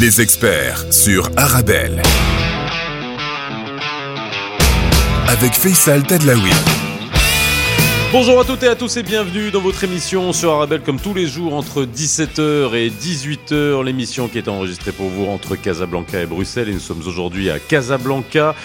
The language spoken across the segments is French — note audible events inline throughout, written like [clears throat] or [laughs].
Les experts sur Arabelle. Avec Faisal Tadlaoui. Bonjour à toutes et à tous et bienvenue dans votre émission sur Arabelle comme tous les jours entre 17h et 18h. L'émission qui est enregistrée pour vous entre Casablanca et Bruxelles et nous sommes aujourd'hui à Casablanca.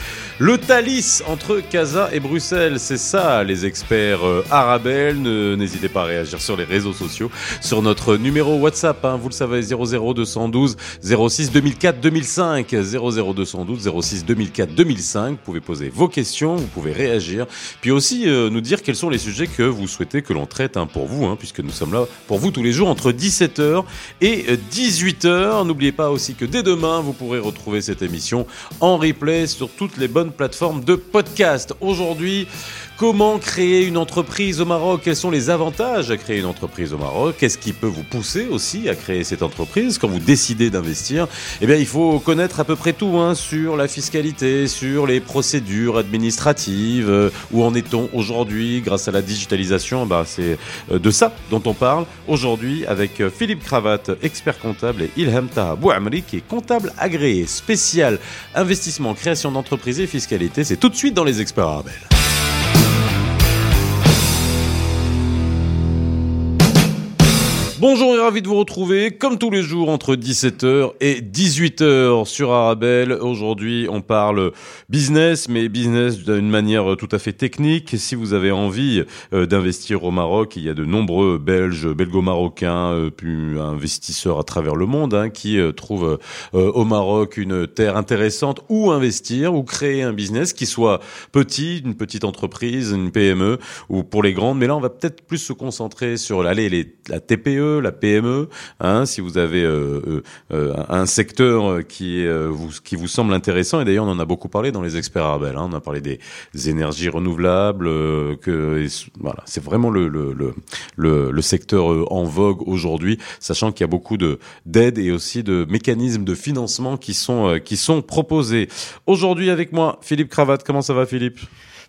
Le Thalys entre Casa et Bruxelles, c'est ça les experts euh, Arabelle. N'hésitez pas à réagir sur les réseaux sociaux, sur notre numéro WhatsApp, hein, vous le savez 00212 06 2004 2005 00212 06 2004 2005. Vous pouvez poser vos questions, vous pouvez réagir, puis aussi euh, nous dire quels sont les sujets que vous souhaitez que l'on traite hein, pour vous, hein, puisque nous sommes là pour vous tous les jours entre 17h et 18h. N'oubliez pas aussi que dès demain, vous pourrez retrouver cette émission en replay sur toutes les bonnes plateformes de podcast. Aujourd'hui, Comment créer une entreprise au Maroc? Quels sont les avantages à créer une entreprise au Maroc? Qu'est-ce qui peut vous pousser aussi à créer cette entreprise? Quand vous décidez d'investir Eh bien, il faut connaître à peu près tout hein, sur la fiscalité, sur les procédures administratives. Euh, où en est-on aujourd'hui grâce à la digitalisation? Bah, C'est euh, de ça dont on parle aujourd'hui avec euh, Philippe Cravate, expert comptable, et Ilham Taha Bouamri, qui est comptable agréé spécial investissement, création d'entreprise et fiscalité. C'est tout de suite dans les experts Arabel. Bonjour et ravi de vous retrouver comme tous les jours entre 17h et 18h sur Arabelle. Aujourd'hui, on parle business, mais business d'une manière tout à fait technique. Si vous avez envie euh, d'investir au Maroc, il y a de nombreux Belges, belgo-marocains, euh, puis investisseurs à travers le monde hein, qui euh, trouvent au Maroc une terre intéressante où investir, ou créer un business qui soit petit, une petite entreprise, une PME, ou pour les grandes. Mais là, on va peut-être plus se concentrer sur allez, les, la TPE la PME, hein, si vous avez euh, euh, euh, un secteur qui, vous, qui vous semble intéressant, et d'ailleurs on en a beaucoup parlé dans les experts Arabel, hein, on a parlé des, énergies renouvelables, que voilà, c'est vraiment le, le, le, le, secteur en vogue aujourd'hui, sachant qu'il y a beaucoup de d'aides et aussi de mécanismes de financement qui sont, qui sont proposés. Aujourd'hui avec moi, Philippe Cravate, comment ça va Philippe?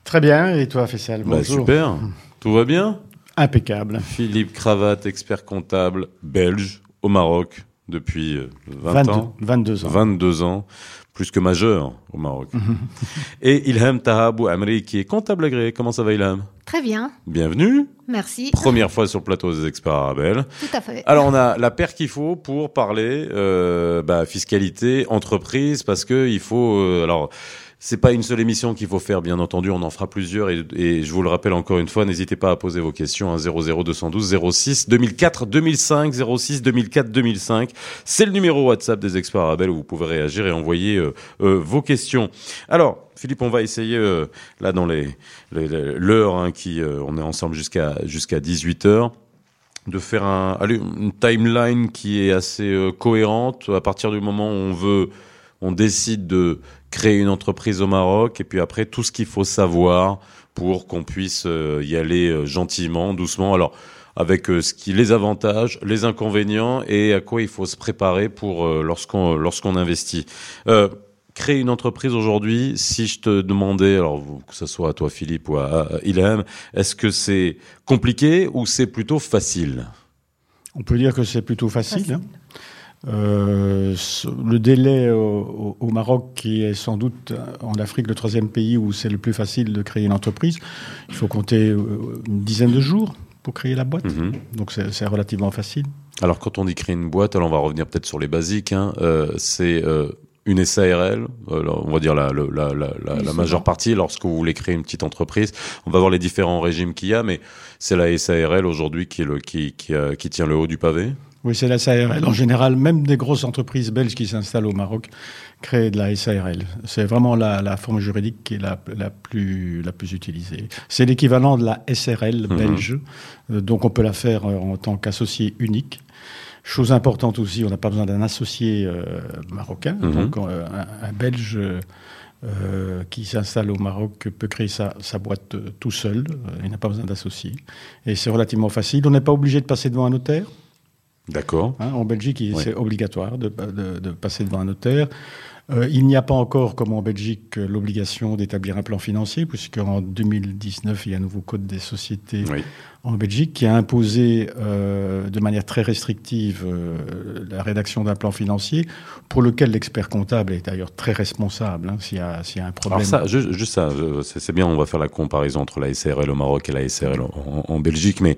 Très bien, et toi Fessal bah, Super, [laughs] tout va bien? Impeccable. Philippe Cravate, expert comptable belge au Maroc depuis 20 euh, ans. 22 ans. 22 ans, plus que majeur au Maroc. [laughs] Et Ilham Tahabou Amri, qui est comptable agréé. Comment ça va, Ilham? Très bien. Bienvenue. Merci. Première fois sur le plateau des experts arabes. Tout à fait. Alors, on a la paire qu'il faut pour parler euh, bah, fiscalité, entreprise, parce que il faut... Euh, alors c'est pas une seule émission qu'il faut faire, bien entendu. On en fera plusieurs et, je vous le rappelle encore une fois, n'hésitez pas à poser vos questions à 00212 06 2004 2005 06 2004 2005. C'est le numéro WhatsApp des experts Arabel où vous pouvez réagir et envoyer euh, euh, vos questions. Alors, Philippe, on va essayer euh, là dans les l'heure hein, qui on est ensemble jusqu'à jusqu'à 18 h de faire un, allez, une timeline qui est assez cohérente à partir du moment où on veut on décide de créer une entreprise au Maroc et puis après tout ce qu'il faut savoir pour qu'on puisse euh, y aller euh, gentiment, doucement. Alors avec euh, ce qui les avantages, les inconvénients et à quoi il faut se préparer pour lorsqu'on lorsqu'on investit. créer une entreprise aujourd'hui, si je te demandais, alors que ce soit à toi Philippe ou à, Ilham, est-ce que c'est compliqué ou c'est plutôt facile? On peut dire que c'est plutôt facile. Hein. Euh, le délai au, Maroc, qui est sans doute en Afrique le troisième pays où c'est le plus facile de créer une entreprise, il faut compter euh, une dizaine de jours pour créer la boîte. Mhm. Donc c'est relativement facile. Alors quand on dit créer une boîte, alors on va revenir peut-être sur les basiques. Hein, euh, c'est une SARL, on va dire la, la, la, la majeure partie, lorsque vous voulez créer une petite entreprise. On va voir les différents régimes qu'il y a, mais c'est la SARL aujourd'hui qui, est le, qui, qui, qui tient le haut du pavé oui, c'est la SARL. En général, même des grosses entreprises belges qui s'installent au Maroc créent de la SARL. C'est vraiment la, forme juridique qui est la, plus, la plus utilisée. C'est l'équivalent de la SRL mhm. belge, euh, donc on peut la faire euh, en tant qu'associé unique. Chose importante aussi, on n'a pas besoin d'un associé euh, marocain. Mhm. Donc un, Belge qui s'installe au Maroc peut créer sa, sa boîte tout seul. il n'a pas besoin d'associé. Et c'est relativement facile. On n'est pas obligé de passer devant un notaire. D'accord. Hein, en Belgique, c'est obligatoire de, de, passer devant un notaire. Euh, il n'y a pas encore, comme en Belgique, l'obligation d'établir un plan financier, puisqu'en 2019, il y a un nouveau code des sociétés en Belgique qui a imposé euh, de manière très restrictive euh, la rédaction d'un plan financier, pour lequel l'expert comptable est d'ailleurs très responsable hein, s'il y, y, a un problème. Alors ça, juste, ça, c'est bien, on va faire la comparaison entre la SRL au Maroc et la SRL en, en Belgique, mais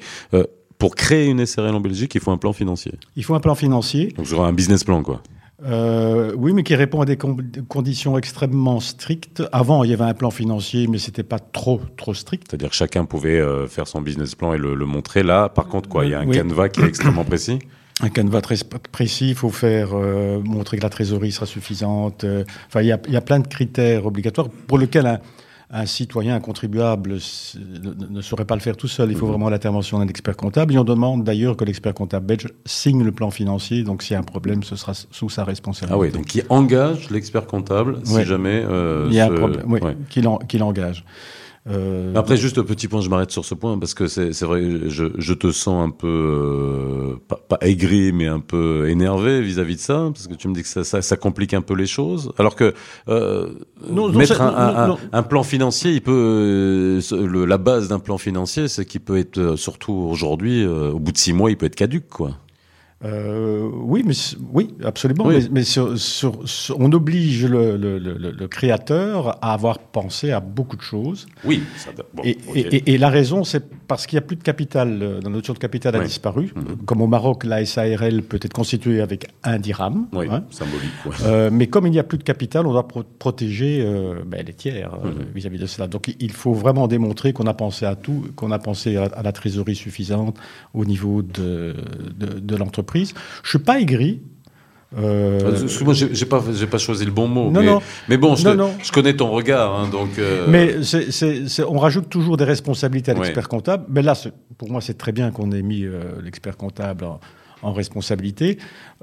pour créer une SRL en Belgique, il faut un plan financier. Il faut un plan financier. Donc, vous un business plan, quoi. Euh, oui, mais qui répond à des conditions extrêmement strictes. Avant, il y avait un plan financier, mais c'était pas trop trop strict. C'est-à-dire que chacun pouvait euh, faire son business plan et le, montrer. Là, par contre, quoi, il y a un canevas qui est extrêmement précis. Un canevas très précis. Il faut faire euh, montrer que la trésorerie sera suffisante. Enfin, il y, y, a, plein de critères obligatoires pour lesquels un, un citoyen, un contribuable ne saurait pas le faire tout seul. Il faut mhm. vraiment l'intervention d'un expert comptable. Et on demande d'ailleurs que l'expert comptable belge signe le plan financier. Donc s'il y a un problème, ce sera sous sa responsabilité. Ah oui, donc qui engage l'expert comptable si jamais... Euh, Il y a un problème, oui, qu'il engage. Euh, Après, juste un petit point, je m'arrête sur ce point parce que c'est vrai, je, je, te sens un peu euh, pas, pas, aigri, mais un peu énervé vis-à-vis de ça, parce que tu me dis que ça, ça, ça complique un peu les choses. Alors que euh, mettre un, un, plan financier, il peut le, la base d'un plan financier, c'est qu'il peut être surtout aujourd'hui, au bout de six mois, il peut être caduque, quoi. Euh, oui, mais oui, absolument. Mais, sur, on oblige le, le, le, le, créateur à avoir pensé à beaucoup de choses. Oui. Ça, bon, et, et, et, la raison, c'est parce qu'il n'y a plus de capital. Euh, la notion de capital a disparu. Mhm. Comme au Maroc, la SARL peut être constituée avec un dirham. Oui, hein. symbolique. Euh, mais comme il n'y a plus de capital, on doit protéger euh, ben, les tiers mhm. vis-à-vis de cela. Donc il faut vraiment démontrer qu'on a pensé à tout, qu'on a pensé à, à, la trésorerie suffisante au niveau de, de, de l'entreprise je suis pas aigri. Euh... Excuse-moi, j'ai pas, pas choisi le bon mot. Non, mais, non. mais bon, je, je connais ton regard, hein, donc. Euh... Mais on rajoute toujours des responsabilités à l'expert comptable. Mais là, pour moi, c'est très bien qu'on ait mis euh, l'expert comptable en, en responsabilité.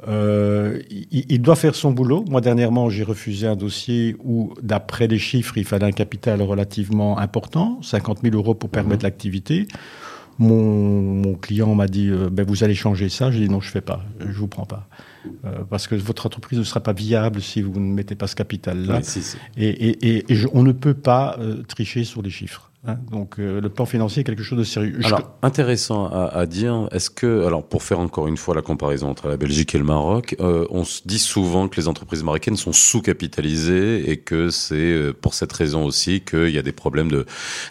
Euh, il, il, doit faire son boulot. Moi, dernièrement, j'ai refusé un dossier où, d'après les chiffres, il fallait un capital relativement important, 50 000 euros pour permettre mmh. l'activité. Mon, client m'a dit euh, ben, vous allez changer ça. J'ai dit non, je fais pas, je vous prends pas. Euh, parce que votre entreprise ne sera pas viable si vous ne mettez pas ce capital-là. Et, on ne peut pas euh, tricher sur les chiffres. Hein. donc euh, le plan financier est quelque chose de sérieux. Alors intéressant à, dire. Est-ce que alors pour faire encore une fois la comparaison entre la Belgique et le Maroc, euh, on se dit souvent que les entreprises marocaines sont sous-capitalisées et que c'est euh, pour cette raison aussi qu'il y a des problèmes de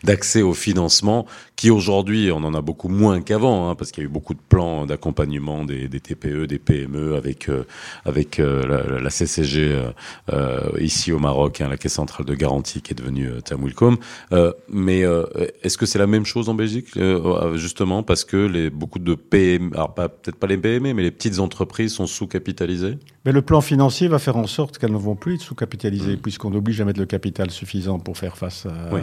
d'accès au financement qui aujourd'hui on en a beaucoup moins qu'avant hein, parce qu'il y a eu beaucoup de plans d'accompagnement des, des, TPE, des PME avec avec la, la, CCG ici au Maroc, hein, la Caisse centrale de garantie qui est devenue Tamwilcom, mais euh, est-ce que c'est la même chose en Belgique, euh, justement, parce que les, beaucoup de PME, alors peut-être pas les PME, mais les petites entreprises sont sous-capitalisées? Mais le plan financier va faire en sorte qu'elles ne vont plus être sous-capitalisées, mmh. puisqu'on oblige à mettre le capital suffisant pour faire face à,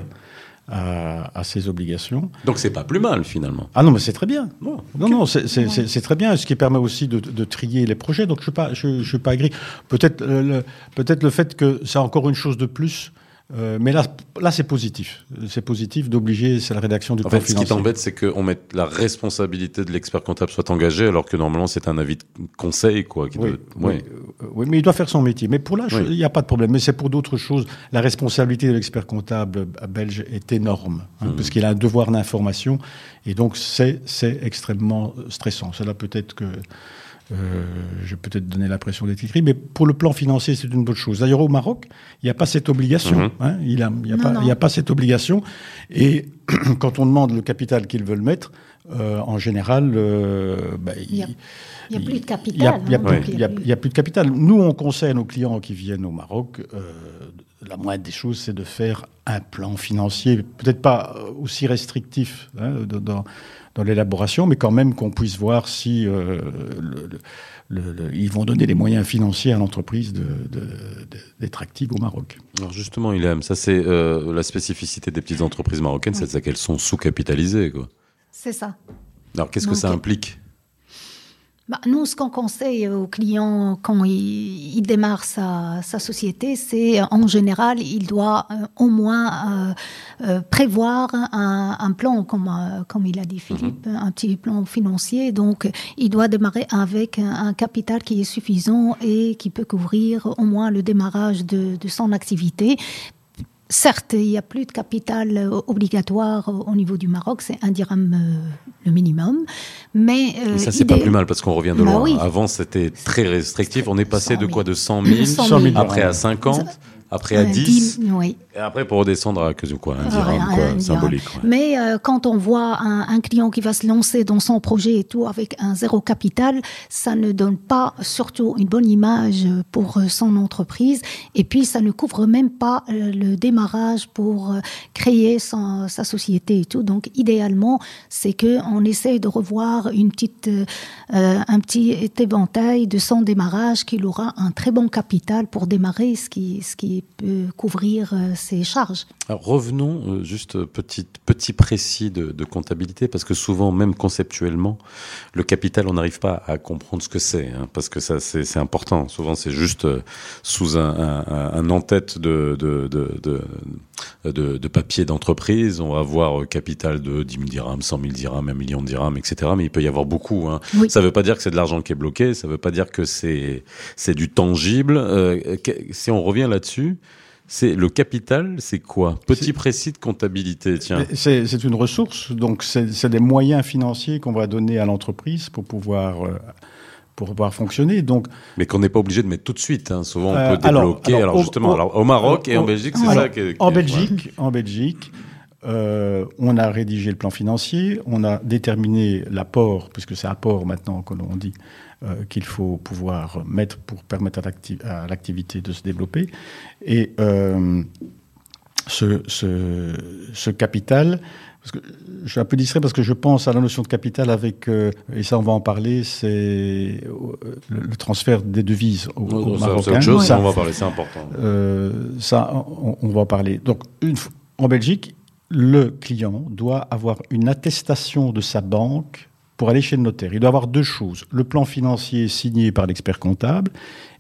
ces obligations. Donc c'est pas plus mal finalement. Ah non, mais c'est très bien. non, non, c'est très bien, ce qui permet aussi de, trier les projets. Donc je ne suis, je, je suis pas agri. Peut-être le, peut le fait que c'est encore une chose de plus euh, mais là, là c'est positif. C'est positif d'obliger, c'est la rédaction du en fait, Ce qui t'embête, c'est qu'on mette la responsabilité de l'expert comptable soit engagée, alors que normalement c'est un avis de conseil, quoi. Qui oui, oui, oui, mais il doit faire son métier. Mais pour là, il n'y a pas de problème. Mais c'est pour d'autres choses. La responsabilité de l'expert comptable belge est énorme, hein, mmh. parce qu'il a un devoir d'information, et donc c'est extrêmement stressant. Cela peut-être que euh, je vais peut-être donner l'impression d'être écrit, mais pour le plan financier, c'est une bonne chose. D'ailleurs, au Maroc, il n'y a pas cette obligation. Mhm. Hein, il n'y a, y a, pas, a, pas cette obligation. Et [clears throat] quand on demande le capital qu'ils veulent mettre, euh, en général, euh, bah, il n'y a, a, plus de capital. Il n'y a, a, plus de capital. Nous, on conseille nos clients qui viennent au Maroc, euh, la moindre des choses, c'est de faire un plan financier, peut-être pas aussi restrictif hein, dans, dans l'élaboration, mais quand même qu'on puisse voir si euh, ils vont donner les moyens financiers à l'entreprise d'être active au Maroc. Alors justement, il aime. Ça, c'est euh, la spécificité des petites entreprises marocaines, c'est qu'elles sont sous-capitalisées. C'est ça. Alors qu'est-ce que ça implique? Bah, nous, ce qu'on conseille aux clients quand il, démarre sa, société, c'est en général, il doit euh, au moins euh, euh, prévoir un, plan, comme, comme il a dit Philippe, mhm. un petit plan financier. Donc, il doit démarrer avec un, capital qui est suffisant et qui peut couvrir au moins le démarrage de, de son activité Certes, il n'y a plus de capital euh, obligatoire au niveau du Maroc, c'est un dirham euh, le minimum. Mais euh, ça, c'est pas plus mal parce qu'on revient de bah loin. Avant, c'était très restrictif. On est passé de quoi? De 100 000, après à 50 après à 10, oui. et après pour redescendre à quoi, un dirham, quoi, symbolique. Mais euh, quand on voit un, client qui va se lancer dans son projet et tout avec un zéro capital, ça ne donne pas surtout une bonne image pour euh, son entreprise. Et puis ça ne couvre même pas euh, le démarrage pour créer sa société et tout. Donc idéalement, c'est que on essaye de revoir une petite, un petit éventail de son démarrage qu'il aura un très bon capital pour démarrer, ce qui, ce qui peut couvrir euh, ses charges. revenons euh, juste petit, petit précis de, comptabilité, parce que souvent, même conceptuellement, le capital, on n'arrive pas à comprendre ce que c'est, hein, parce que ça, c'est important. Souvent, c'est juste euh, sous un, en-tête de, de, de, de, papier d'entreprise. On va avoir capital de 10 000 dirhams, 100 000 dirhams, 1 million de dirhams, etc. Mais il peut y avoir beaucoup. Hein. Ça ne veut pas dire que c'est de l'argent qui est bloqué, ça ne veut pas dire que c'est du tangible. si on revient là-dessus, c'est le capital, c'est quoi? Petit précis de comptabilité, tiens. C'est une ressource, donc c'est des moyens financiers qu'on va donner à l'entreprise pour pouvoir euh, pour pouvoir fonctionner. Donc, mais qu'on n'est pas obligé de mettre tout de suite. Hein. Souvent, on euh, peut débloquer. Alors, justement, au, alors, au Maroc et en Belgique, c'est ça. Qui en, Belgique, en Belgique, euh, on a rédigé le plan financier, on a déterminé l'apport, puisque c'est apport maintenant que l'on dit, euh, qu'il faut pouvoir mettre pour permettre à l'activité de se développer. Et euh, ce, ce, capital, parce que je suis un peu distrait parce que je pense à la notion de capital avec, et ça on va en parler, c'est le, transfert des devises aux, aux Marocains. Ça, on va parler, c'est important. ça, on, va en parler. Donc, une, en Belgique, le client doit avoir une attestation de sa banque pour aller chez le notaire. Il doit avoir deux choses. Le plan financier signé par l'expert comptable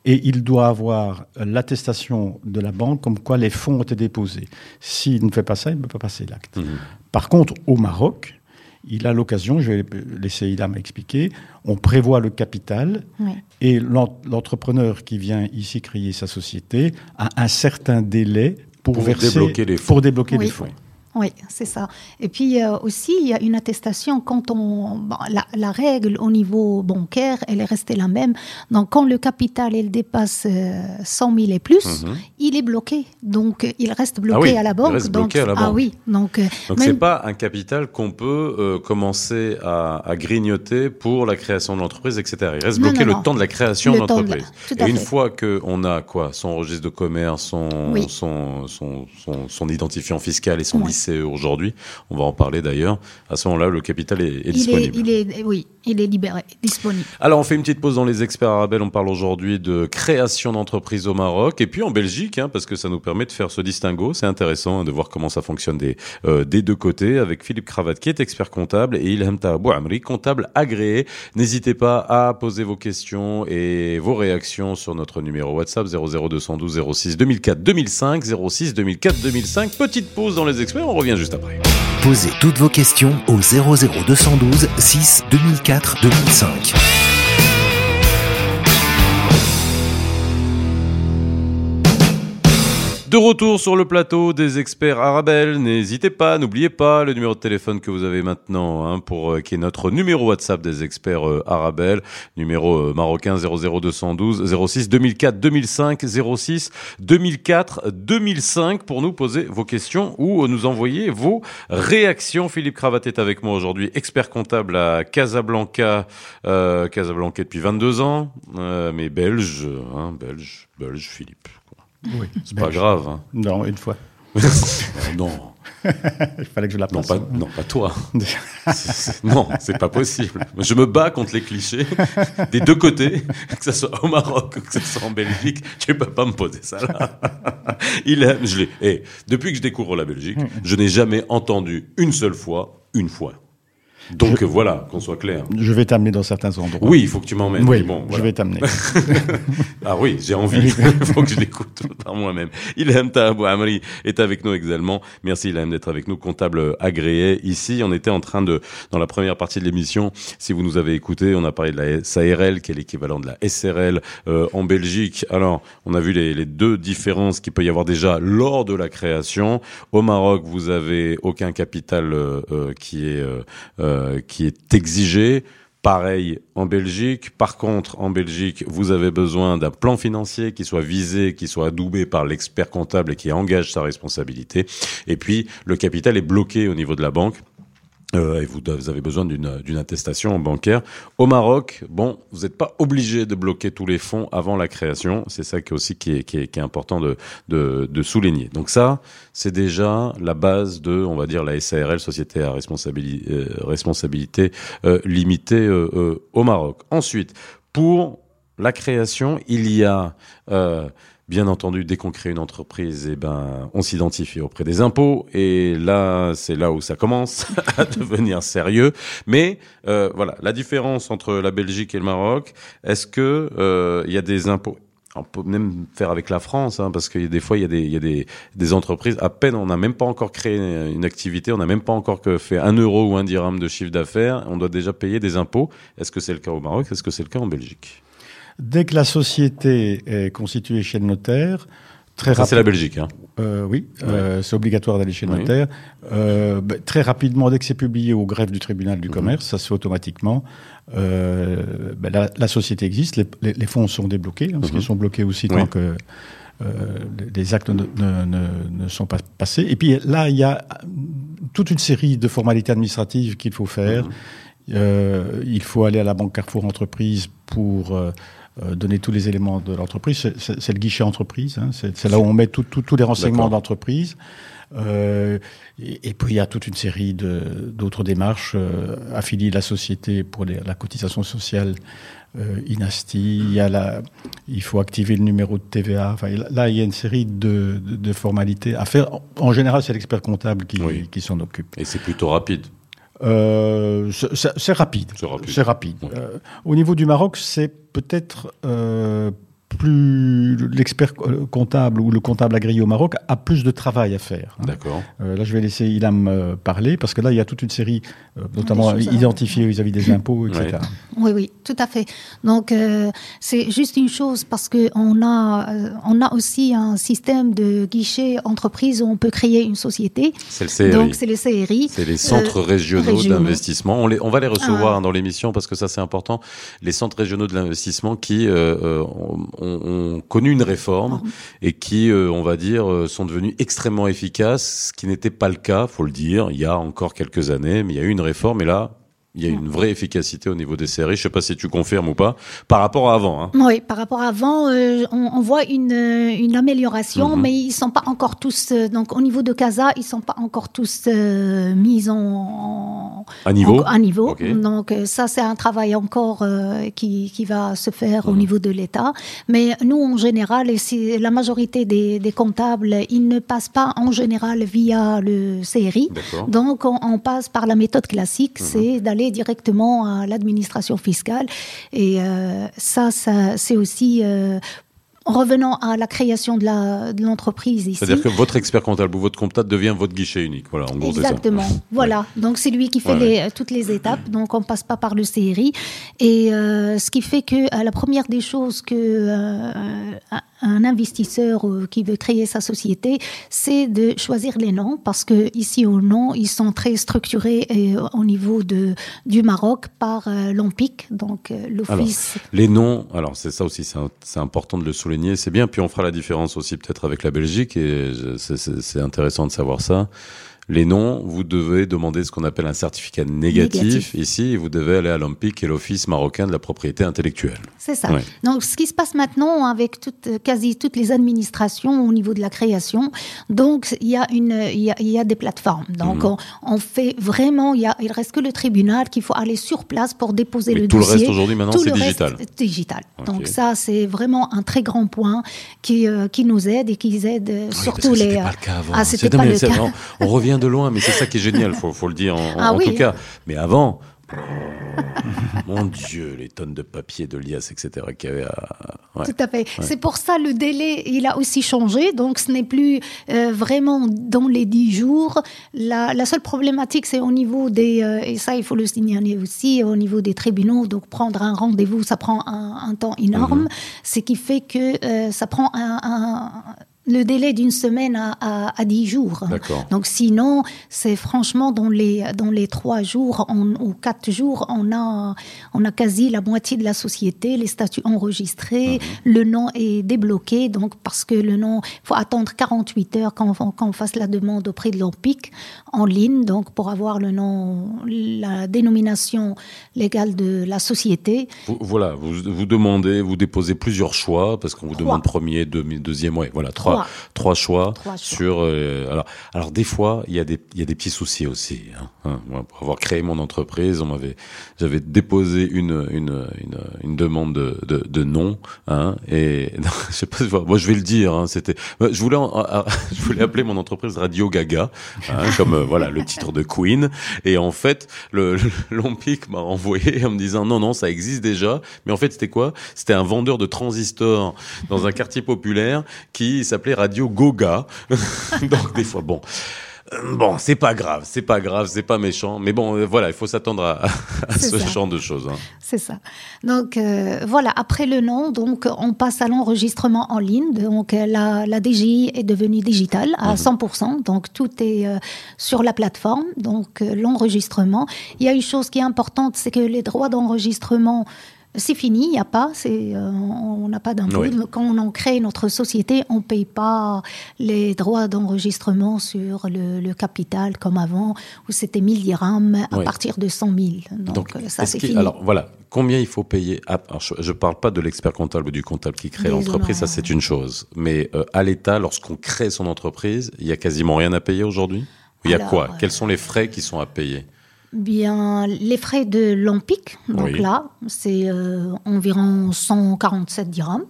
et il doit avoir l'attestation de la banque comme quoi les fonds ont été déposés. S'il ne fait pas ça, il ne peut pas passer l'acte. Mmh. Par contre, au Maroc, il a l'occasion, je vais laisser Ida m'expliquer, on prévoit le capital et l'entrepreneur qui vient ici créer sa société a un certain délai pour, verser, débloquer les fonds. Pour débloquer les fonds. Oui, c'est ça. Et puis euh, aussi, il y a une attestation quand on. la, règle au niveau bancaire, elle est restée la même. Donc, quand le capital, il dépasse 100 euh, 000 et plus, mhm. il est bloqué. Donc, il reste bloqué ah à la banque. Il reste bloqué à la banque. Ah oui. Donc, euh, donc c'est pas un capital qu'on peut commencer à, grignoter pour la création de l'entreprise, etc. Il reste bloqué le temps de la création de l'entreprise. Et une fois qu'on a quoi Son registre de commerce, son, son, son, son, identifiant fiscal et son lycée aujourd'hui. On va en parler d'ailleurs. À ce moment-là, le capital est, disponible. il est, oui, il est libéré, disponible. Alors, on fait une petite pause dans les experts arabes. On parle aujourd'hui de création d'entreprises au Maroc et puis en Belgique, hein, parce que ça nous permet de faire ce distinguo. C'est intéressant hein, de voir comment ça fonctionne des, euh, des deux côtés avec Philippe Cravat qui est expert comptable et Ilham Tahabou Amri, comptable agréé. N'hésitez pas à poser vos questions et vos réactions sur notre numéro WhatsApp 00212 06 2004 2005 06 2004 2005. Petite pause dans les experts. On revient juste après. Posez toutes vos questions au 00212 6 2004 2005. De retour sur le plateau des experts Arabel, n'hésitez pas, n'oubliez pas le numéro de téléphone que vous avez maintenant, hein, pour euh, qui est notre numéro WhatsApp des experts euh, Arabel, numéro euh, marocain 00212 06 2004 2005 06 2004 2005 pour nous poser vos questions ou nous envoyer vos réactions. Philippe Cravat est avec moi aujourd'hui, expert comptable à Casablanca, Casablanca depuis 22 ans, mais belge, hein, belge, belge Philippe. Oui, c'est pas grave. Hein. Non, une fois. [laughs] non. [laughs] Il fallait que je la. Non, pas, non, pas toi. [laughs] non, c'est pas possible. Je me bats contre les clichés des deux côtés, que ce soit au Maroc ou que ce soit en Belgique. Tu peux pas me poser ça là. Il je l'ai. Et depuis que je découvre la Belgique, je n'ai jamais entendu une seule fois, une fois. Donc euh, voilà, qu'on soit clair. Je vais t'amener dans certains endroits. Oui, il faut que tu m'emmènes. Oui, bon, je voilà. vais t'amener. [laughs] Ah oui, j'ai envie. [laughs] Il faut que je l'écoute par moi-même. Ilham Tahabou Amri est avec nous également. Merci Ilham d'être avec nous, comptable agréé. Ici, on était en train de, dans la première partie de l'émission, si vous nous avez écouté, on a parlé de la SARL, qui est l'équivalent de la SRL euh, en Belgique. Alors, on a vu les, les deux différences qu'il peut y avoir déjà lors de la création. Au Maroc, vous avez aucun capital euh, euh, qui est euh, euh, qui est exigé. Pareil en Belgique. Par contre, en Belgique, vous avez besoin d'un plan financier qui soit visé, qui soit adoubé par l'expert comptable et qui engage sa responsabilité. Et puis, le capital est bloqué au niveau de la banque. Euh, et vous, avez besoin d'une attestation bancaire. Au Maroc, bon, vous n'êtes pas obligé de bloquer tous les fonds avant la création. C'est ça qui est aussi qui est, qui est, important de, de, de souligner. Donc ça, c'est déjà la base de, on va dire, la SARL, Société à responsabilité, euh, responsabilité limitée euh, euh, au Maroc. Ensuite, pour la création, il y a Bien entendu, dès qu'on crée une entreprise, eh ben, on s'identifie auprès des impôts, et là, c'est là où ça commence [laughs] à devenir sérieux. Mais euh, voilà, la différence entre la Belgique et le Maroc, est-ce que euh, il y a des impôts? On peut même faire avec la France, hein, parce que des fois, il y a, des, il y a des, entreprises, à peine on n'a même pas encore créé une activité, on n'a même pas encore fait un euro ou un dirham de chiffre d'affaires, on doit déjà payer des impôts. Est-ce que c'est le cas au Maroc? Est-ce que c'est le cas en Belgique? Dès que la société est constituée chez le notaire, très Ça, c'est la Belgique. Hein. Euh, oui, euh, c'est obligatoire d'aller chez le Oui. notaire. Euh, bah, très rapidement, dès que c'est publié au greffe du tribunal du Mhm. commerce, ça se fait automatiquement. Euh, bah, la, la société existe, les, les- les fonds sont débloqués, hein, parce Mhm. qu'ils sont bloqués aussi Oui. tant que euh, les actes ne, ne- ne- ne sont pas passés. Et puis là, il y a toute une série de formalités administratives qu'il faut faire. Mhm. Euh, il faut aller à la banque Carrefour Entreprise pour donner tous les éléments de l'entreprise. C'est- le guichet entreprise. hein. C'est là où on met tous les renseignements d'entreprise. Euh, et, et puis il y a toute une série d'autres démarches. Euh, affilier la société pour les- la cotisation sociale euh, INASTI. Il, y a la, il faut activer le numéro de TVA. Enfin, là, il y a une série de, de- de formalités à faire. En, en général, c'est l'expert comptable qui, Oui. qui s'en occupe. Et c'est plutôt rapide. Euh, c'est- rapide. C'est rapide. Rapide. Ouais. Euh, au niveau du Maroc, c'est peut-être euh, plus l'expert euh, comptable ou le comptable agréé au Maroc a plus de travail à faire. hein. D'accord. Euh, là, je vais laisser Ilham euh, parler parce que là, il y a toute une série, euh, notamment identifiées vis-à-vis des [laughs] impôts, etc. Oui, oui, tout à fait. Donc, euh, c'est juste une chose parce que on a, euh, on a aussi un système de guichet entreprise où on peut créer une société. C'est le CRI. Donc, c'est le CRI. C'est les centres régionaux, régionaux. d'investissement. On, les, on va les recevoir Ah. dans l'émission parce que ça c'est important. Les centres régionaux de l'investissement qui ont, ont- ont connu une réforme et qui, euh, on va dire, euh, sont devenus extrêmement efficaces, ce qui n'était pas le cas, faut le dire, il y a encore quelques années, mais il y a eu une réforme et là, il y a une vraie efficacité au niveau des CRI. Je sais pas si tu confirmes ou pas, par rapport à avant. Hein. Oui, par rapport à avant, euh, on, on voit une, euh, une amélioration, Mhm. mais ils sont pas encore tous. euh, donc, au niveau de Casa, ils sont pas encore tous euh, mis en, en- À niveau. en- à niveau. Donc, ça, c'est un travail encore qui, qui va se faire au Mhm. niveau de l'État. Mais nous, en général, la majorité des, des comptables, ils ne passent pas en général via le CRI. Donc, on, on passe par la méthode classique, Mhm. c'est d'aller directement à l'administration fiscale. Et euh, ça, ça c'est aussi en revenant à la création de l'entreprise ici. C'est-à-dire que votre expert comptable ou votre comptable devient votre guichet unique. Voilà, en gros, c'est ça. Exactement. Voilà. Donc c'est lui qui fait Ouais, les- euh, toutes les étapes. Donc on passe pas par le CRI. Et euh, ce qui fait que euh, la première des choses que euh, un- investisseur qui veut créer sa société, c'est de choisir les noms parce que ici au nom, ils sont très structurés au niveau de du Maroc par l'OMPIC, donc l'office. Les noms, alors c'est ça aussi, c'est important de le souligner, c'est bien, puis on fera la différence aussi peut-être avec la Belgique, et c'est intéressant de savoir ça. Les noms, vous devez demander ce qu'on appelle un certificat négatif, Négatif. ici, et vous devez aller à l'OMPIC, qui est l'Office marocain de la propriété intellectuelle. C'est ça. Donc, ce qui se passe maintenant avec quasi toutes les administrations au niveau de la création, donc il y a une, il y a, il y a des plateformes. Donc, Mhm. on, on fait vraiment, il y a, il reste que le tribunal qu'il faut aller sur place pour déposer Mais le tout le dossier. reste aujourd'hui, maintenant, c'est digital. digital. Donc ça, c'est vraiment un très grand point qui, euh, qui nous aide et qui aide euh, Oui, surtout les. c'était pas le cas avant. Ah, c'était pas le cas. on revient vient de loin, mais c'est ça qui est génial, faut, faut le dire en, Ah en oui. tout cas. Mais avant, mon Dieu, les tonnes de papier, de liasses, etc. qu'il y avait à... ouais. Tout à fait. C'est pour ça le délai, il a aussi changé. Donc, ce n'est plus euh, vraiment dans les dix jours. La, la seule problématique, c'est au niveau des, euh, et ça, il faut le signaler aussi, au niveau des tribunaux. Donc, prendre un rendez-vous, ça prend un, un temps énorme. Mhm. Ce qui fait que euh, ça prend un, un- le délai d'une semaine à, à, à 10 jours. Donc sinon, c'est franchement dans les dans les trois jours on- ou quatre jours, on a on a quasi la moitié de la société, les statuts enregistrés, le nom est débloqué. Donc parce que le nom, faut attendre 48 heures quand, on- quand on fasse la demande auprès de l'OMPIC en ligne. Donc pour avoir le nom, la dénomination légale de la société. Vous- voilà, vous, vous demandez, vous déposez plusieurs choix, parce qu'on vous Trois. demande premier, demi- deuxième, ouais, voilà, trois, Trois. trois choix, Trois choix. sur. euh, alors, alors des fois, il y a des, il y a des petits soucis aussi. Hein, hein. Moi, pour avoir créé mon entreprise, on m'avait, j'avais déposé une, une, une, une demande de, de, de nom, hein, et [laughs] non, je sais pas, moi je vais le dire, hein, c'était, je voulais, en- [laughs] je voulais appeler mon entreprise Radio Gaga, hein, comme euh, voilà le titre de Queen, et en fait, le, le- l'Ompic m'a envoyé en me disant non non ça existe déjà, mais en fait c'était quoi? C'était un vendeur de transistors dans un quartier populaire qui s'appelait Radio Goga. [laughs] Donc des fois bon. Bon, c'est pas grave, c'est pas grave, c'est pas méchant, mais bon, euh, voilà, il faut s'attendre à, ce ça. genre de choses. hein. C'est ça. Donc euh, voilà, après le nom, donc on passe à l'enregistrement en ligne. Donc euh, la, la DGI est devenue digitale à 100%. Donc tout est euh, sur la plateforme. Donc l'enregistrement. Il y a une chose qui est importante, c'est que les droits d'enregistrement c'est fini, il n'y a pas, c'est, euh, on n'a pas d'impôt. Oui. Quand on en crée notre société, on ne paye pas les droits d'enregistrement sur le, le capital comme avant, où c'était 1000 dirhams à Oui. partir de 100 000. Donc, euh, ça, c'est fini. Alors voilà, combien il faut payer à- alors, Je ne parle pas de l'expert comptable ou du comptable qui crée l'entreprise, ça c'est une chose. Mais euh, à l'État, lorsqu'on crée son entreprise, il y a quasiment rien à payer aujourd'hui? Il y a Alors, quoi? Quels sont les frais qui sont à payer? Bien, les frais de l'Empic, donc Oui. là, c'est euh, environ 147 dirhams.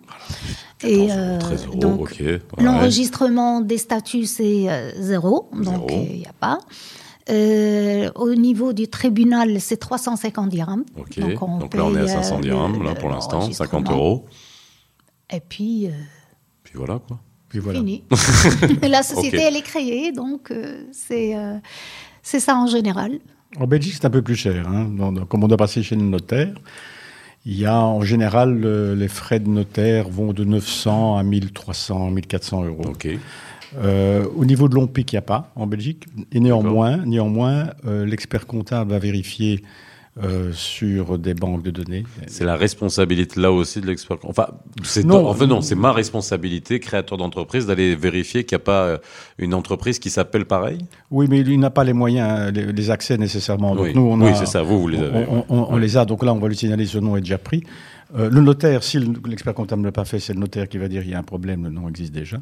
Et 14 euh, euros, 13 euros, donc, ouais. l'enregistrement des statuts, c'est euh, zéro, donc il n'y a pas. Euh, au niveau du tribunal, c'est 350 dirhams. Donc, on donc là on est à paye, 500 euh, dirhams, le- là pour l'instant, 50 l'enregistrement. euros. Et puis, euh, Puis voilà quoi. Puis voilà. fini. [laughs] La société, elle est créée, donc euh, c'est euh, c'est ça en général. En Belgique, c'est un peu plus cher. hein. Comme on doit passer chez le notaire, il y a en général les frais de notaire vont de 900 à 1300, 1400 euros. Euh, au niveau de l'OMPIC, il n'y a pas en Belgique. Et néanmoins, néanmoins euh, l'expert comptable va vérifier euh, sur des banques de données. C'est la responsabilité là aussi de l'expert. Enfin, c'est Non. enfin non, c'est ma responsabilité, créateur d'entreprise, d'aller vérifier qu'il n'y a pas euh, une entreprise qui s'appelle pareil. Oui, mais il n'a pas les moyens, les, les accès nécessairement. Donc Oui. nous, on Oui, a- c'est ça, vous, vous les avez, On, on- les a, donc là, on va lui signaler ce nom est déjà pris. Euh, le notaire, si le- l'expert comptable ne l'a pas fait, c'est le notaire qui va dire il y a un problème, le nom existe déjà.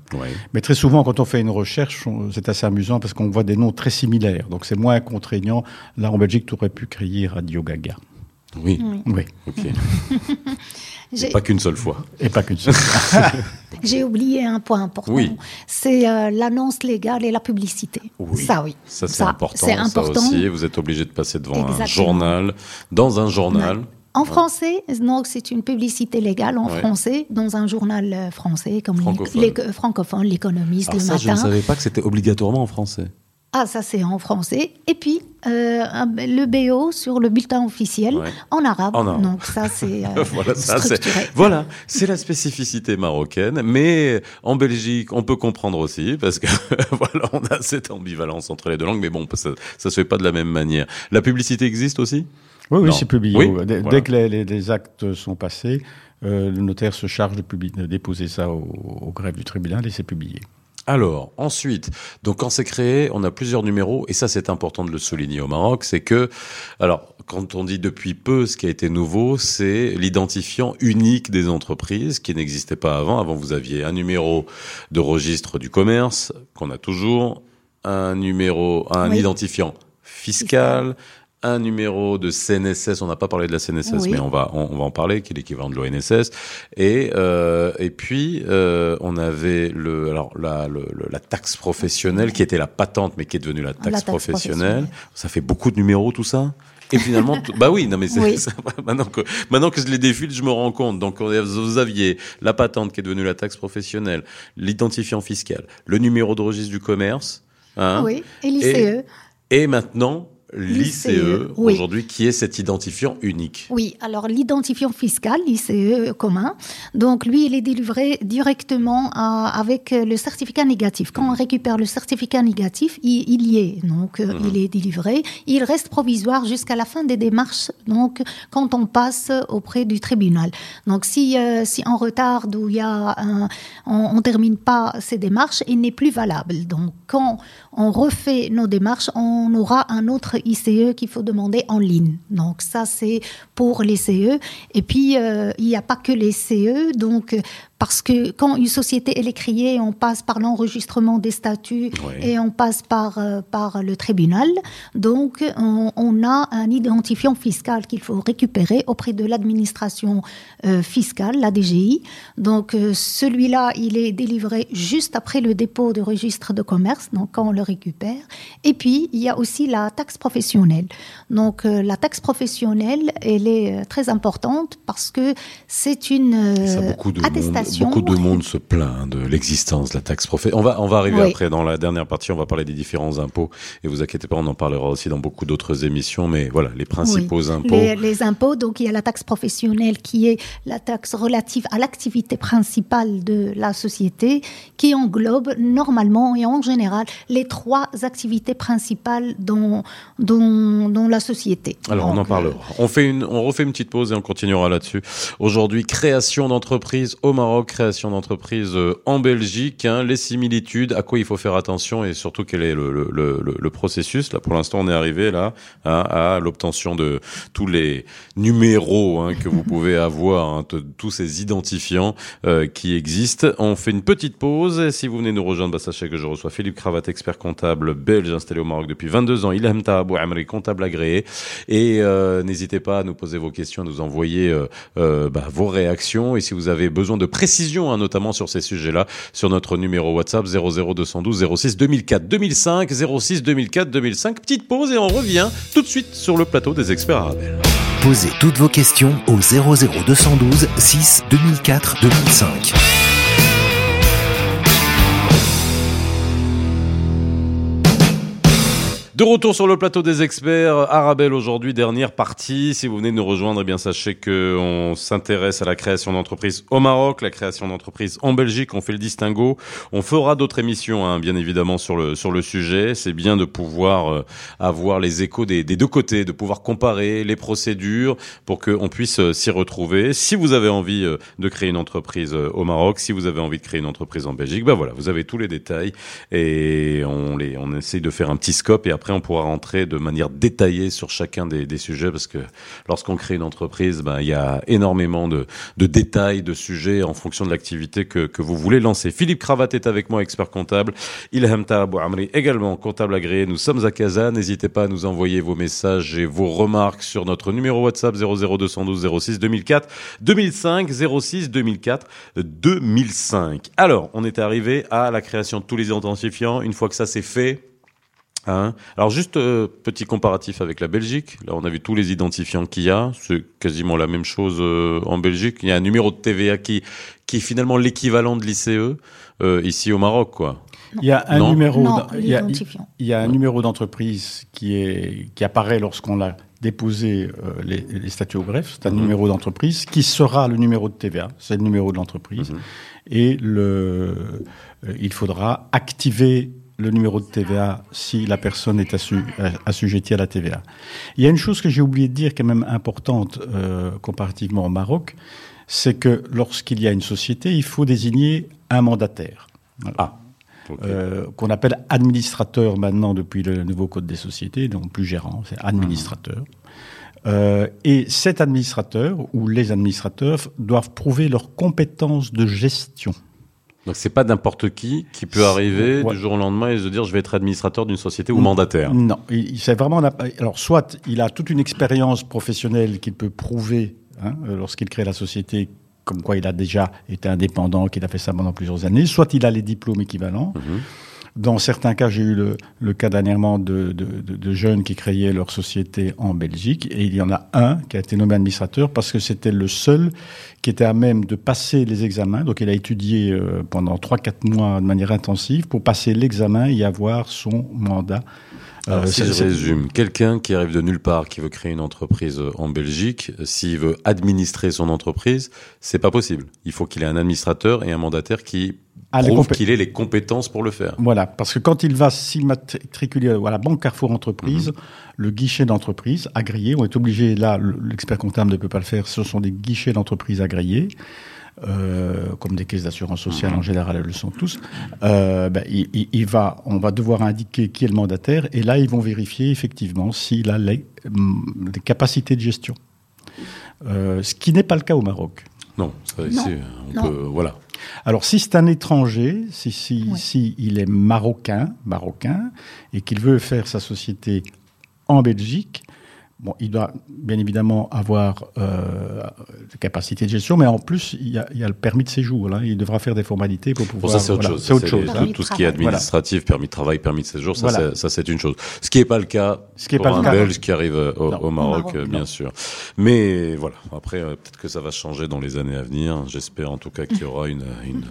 Mais très souvent, quand on fait une recherche, c'est assez amusant parce qu'on voit des noms très similaires. Donc c'est moins contraignant. Là, en Belgique, tu aurais pu créer Radio Gaga. Oui. Oui, Ok. [laughs] J'ai- Pas qu'une seule fois. et pas qu'une seule. [laughs] J'ai oublié un point important. Oui. C'est euh, l'annonce légale et la publicité. Oui. Ça, oui. Ça, c'est important. C'est Ça aussi, vous êtes obligé de passer devant un journal, dans un journal. En français, donc c'est une publicité légale en Ouais. français dans un journal euh, français comme Francophone. l'é- francophone, l'économiste le ça, je ne savais pas que c'était obligatoirement en français. Ah, ça c'est en français. Et puis euh, le BO sur le bulletin officiel Ouais. en arabe. En arabe. Donc ça c'est [laughs] euh, voilà, ça, c'est, structuré. voilà, c'est la spécificité marocaine. Mais en Belgique, on peut comprendre aussi parce que [laughs] voilà, on a cette ambivalence entre les deux langues. Mais bon, ça, ça se fait pas de la même manière. La publicité existe aussi? Oui, oui, c'est publié. Oui, Dès, voilà. dès que les, les- les actes sont passés, euh, le notaire se charge de, publi- de déposer ça au, au greffe du tribunal et c'est publié. Alors, ensuite, donc quand c'est créé, on a plusieurs numéros, et ça c'est important de le souligner au Maroc, c'est que, alors, quand on dit depuis peu, ce qui a été nouveau, c'est l'identifiant unique des entreprises qui n'existait pas avant. Avant, vous aviez un numéro de registre du commerce, qu'on a toujours, un numéro, un Oui. identifiant fiscal, un numéro de CNSS. On n'a pas parlé de la CNSS, Oui. mais on va on, on va en parler, qui est l'équivalent de l'ONSS. Et euh, et puis euh, on avait le alors la le- le- la taxe professionnelle qui était la patente, mais qui est devenue la taxe, taxe professionnelle. professionnelle. Ça fait beaucoup de numéros tout ça. Et finalement, bah oui, non mais c'est Oui. [laughs] ça, maintenant que maintenant que je les défile, je me rends compte. Donc on- vous aviez la patente qui est devenue la taxe professionnelle, l'identifiant fiscal, le numéro de registre du commerce, hein, Oui, et l'ICE. et maintenant l'ICE oui. aujourd'hui qui est cet identifiant unique. Oui, alors l'identifiant fiscal, l'ICE commun, donc lui, il est délivré directement à- avec le certificat négatif. Quand on récupère le certificat négatif, il, il y est, donc euh, il est délivré. Il reste provisoire jusqu'à la fin des démarches, donc quand on passe auprès du tribunal. Donc si, euh, si on retarde ou il y a un, on, on termine pas ces démarches, il n'est plus valable. Donc quand on refait nos démarches, on aura un autre ICE qu'il faut demander en ligne. Donc ça, c'est pour les CE. Et puis, euh, il n'y a pas que les CE. Donc, parce que quand une société elle est créée, on passe par l'enregistrement des statuts et on passe par, euh, par le tribunal. Donc, on, on a un identifiant fiscal qu'il faut récupérer auprès de l'administration euh, fiscale, la DGI. Donc, euh, celui-là, il est délivré juste après le dépôt de registre de commerce, donc quand on le récupère. Et puis, il y a aussi la taxe professionnelle. Donc, la taxe professionnelle, elle est très importante parce que c'est une euh, Beaucoup de monde, se plaint de l'existence de la taxe professionnelle. On va, on va arriver Oui. après dans la dernière partie. On va parler des différents impôts. Et vous inquiétez pas, on en parlera aussi dans beaucoup d'autres émissions. Mais voilà, les principaux Oui. impôts. Les, les impôts, donc il y a la taxe professionnelle qui est la taxe relative à l'activité principale de la société, qui englobe normalement et en général les trois activités principales dans, dans, dans la société. Alors, on en parlera. On, fait une, on refait une petite pause et on continuera là-dessus. Aujourd'hui, création d'entreprise au Maroc, création d'entreprise euh, en Belgique, hein, les similitudes, à quoi il faut faire attention et surtout quel est le, processus. Là, pour l'instant, on est arrivé là hein, à l'obtention de tous les numéros hein, que vous pouvez avoir, tous ces identifiants euh, qui existent. On fait une petite pause. Si vous venez nous rejoindre, bah, sachez que je reçois Philippe Cravate, expert comptable belge installé au Maroc depuis 22 ans. Ilham Tahabou Amri, comptable agréé. Et euh, n'hésitez pas à nous poser vos questions, à nous envoyer bah, vos réactions. Et si vous avez besoin de précision, hein, notamment sur ces sujets-là, sur notre numéro WhatsApp 00212 06 2004 2005 06 2004 2005. Petite pause et on revient tout de suite sur le plateau des experts arabes. Posez toutes vos questions au 00212 6 2004 2005. De retour sur le plateau des experts, Arabelle aujourd'hui, dernière partie. Si vous venez de nous rejoindre, eh bien sachez que on s'intéresse à la création d'entreprises au Maroc, la création d'entreprises en Belgique. On fait le distinguo. On fera d'autres émissions, hein, bien évidemment, sur le sur le sujet. C'est bien de pouvoir euh, avoir les échos des, deux côtés, de pouvoir comparer les procédures pour qu'on puisse euh, s'y retrouver. Si vous avez envie euh, de créer une entreprise au Maroc, si vous avez envie de créer une entreprise en Belgique, ben voilà, vous avez tous les détails et on les on essaye de faire un petit scope et après on pourra rentrer de manière détaillée sur chacun des, sujets parce que lorsqu'on crée une entreprise, ben il y a énormément de, détails, de sujets en fonction de l'activité que, vous voulez lancer. Philippe Cravate est avec moi, expert comptable. Ilham Tahabou Amri également comptable agréé. Nous sommes à Casa. N'hésitez pas à nous envoyer vos messages et vos remarques sur notre numéro WhatsApp 00212 06 2004 2005 06 2004 2005. Alors, on est arrivé à la création de tous les identifiants. Une fois que ça c'est fait, Hein Alors juste euh, petit comparatif avec la Belgique. Là, on a vu tous les identifiants qu'il y a. C'est quasiment la même chose euh, en Belgique. Il y a un numéro de TVA qui qui est finalement l'équivalent de l'ICE euh, ici au Maroc, quoi. Il y a un Non. numéro, Non, d'en- il y a, l'identifiant. il y a un numéro d'entreprise qui est qui apparaît lorsqu'on a déposé euh, les, les statuts au greffe. C'est un Mhm. numéro d'entreprise qui sera le numéro de TVA. C'est le numéro de l'entreprise Mhm. et le euh, il faudra activer le numéro de TVA si la personne est euh, assujettie à la TVA. Il y a une chose que j'ai oublié de dire qui est même importante euh, comparativement au Maroc, c'est que lorsqu'il y a une société, il faut désigner un mandataire. Voilà. Ah. Euh, qu'on appelle administrateur maintenant depuis le nouveau code des sociétés, donc plus gérant, c'est administrateur. Euh, et cet administrateur ou les administrateurs doivent prouver leur compétence de gestion. Donc c'est pas n'importe qui qui peut arriver Ouais. du jour au lendemain et se dire je vais être administrateur d'une société ou mandataire. Non, c'est vraiment. Alors, soit il a toute une expérience professionnelle qu'il peut prouver hein, euh, lorsqu'il crée la société, comme quoi il a déjà été indépendant, qu'il a fait ça pendant plusieurs années, soit il a les diplômes équivalents. Mhm. Dans certains cas, j'ai eu le, cas dernièrement de, de, de- de jeunes qui créaient leur société en Belgique, et il y en a un qui a été nommé administrateur parce que c'était le seul qui était à même de passer les examens. Donc, il a étudié euh, pendant 3-4 mois de manière intensive pour passer l'examen et avoir son mandat. Alors, Euh, si je résume, quelqu'un qui arrive de nulle part, qui veut créer une entreprise euh, en Belgique, euh, s'il veut administrer son entreprise, c'est pas possible. Il faut qu'il ait un administrateur et un mandataire qui Ah, les prouve qu'il ait les compétences pour le faire. Voilà, parce que quand il va s'immatriculer à la Banque Carrefour Entreprise, Mhm. le guichet d'entreprise agréé, on est obligé, là, le- l'expert comptable ne peut pas le faire, ce sont des guichets d'entreprise agréés, euh, comme des caisses d'assurance sociale Mhm. en général, elles le sont tous. Euh, ben, il, il- il va, on va devoir indiquer qui est le mandataire, et là, ils vont vérifier effectivement s'il a les, hum, les capacités de gestion. Euh, ce qui n'est pas le cas au Maroc. Non, ça, Non. ici, on Non. peut, voilà. Alors, si c'est un étranger, si, si, Oui. si il est marocain, marocain, et qu'il veut faire sa société en Belgique, bon, il doit bien évidemment avoir euh, des capacités de gestion, mais en plus, il y a, il y a le permis de séjour. Là, il devra faire des formalités pour Bon, pouvoir. ça, c'est autre voilà, chose. C'est autre chose. les- hein. Tout, ce qui est administratif, permis de travail, permis de séjour, ça, Voilà. c'est- une chose. Ce qui n'est pas le cas Ce qui est pour pas un le cas. Belge qui arrive euh, au, Non. au Maroc, Au Maroc, euh, bien non. sûr. Mais voilà, après, euh, peut-être que ça va changer dans les années à venir. J'espère en tout cas qu'il y aura une, une,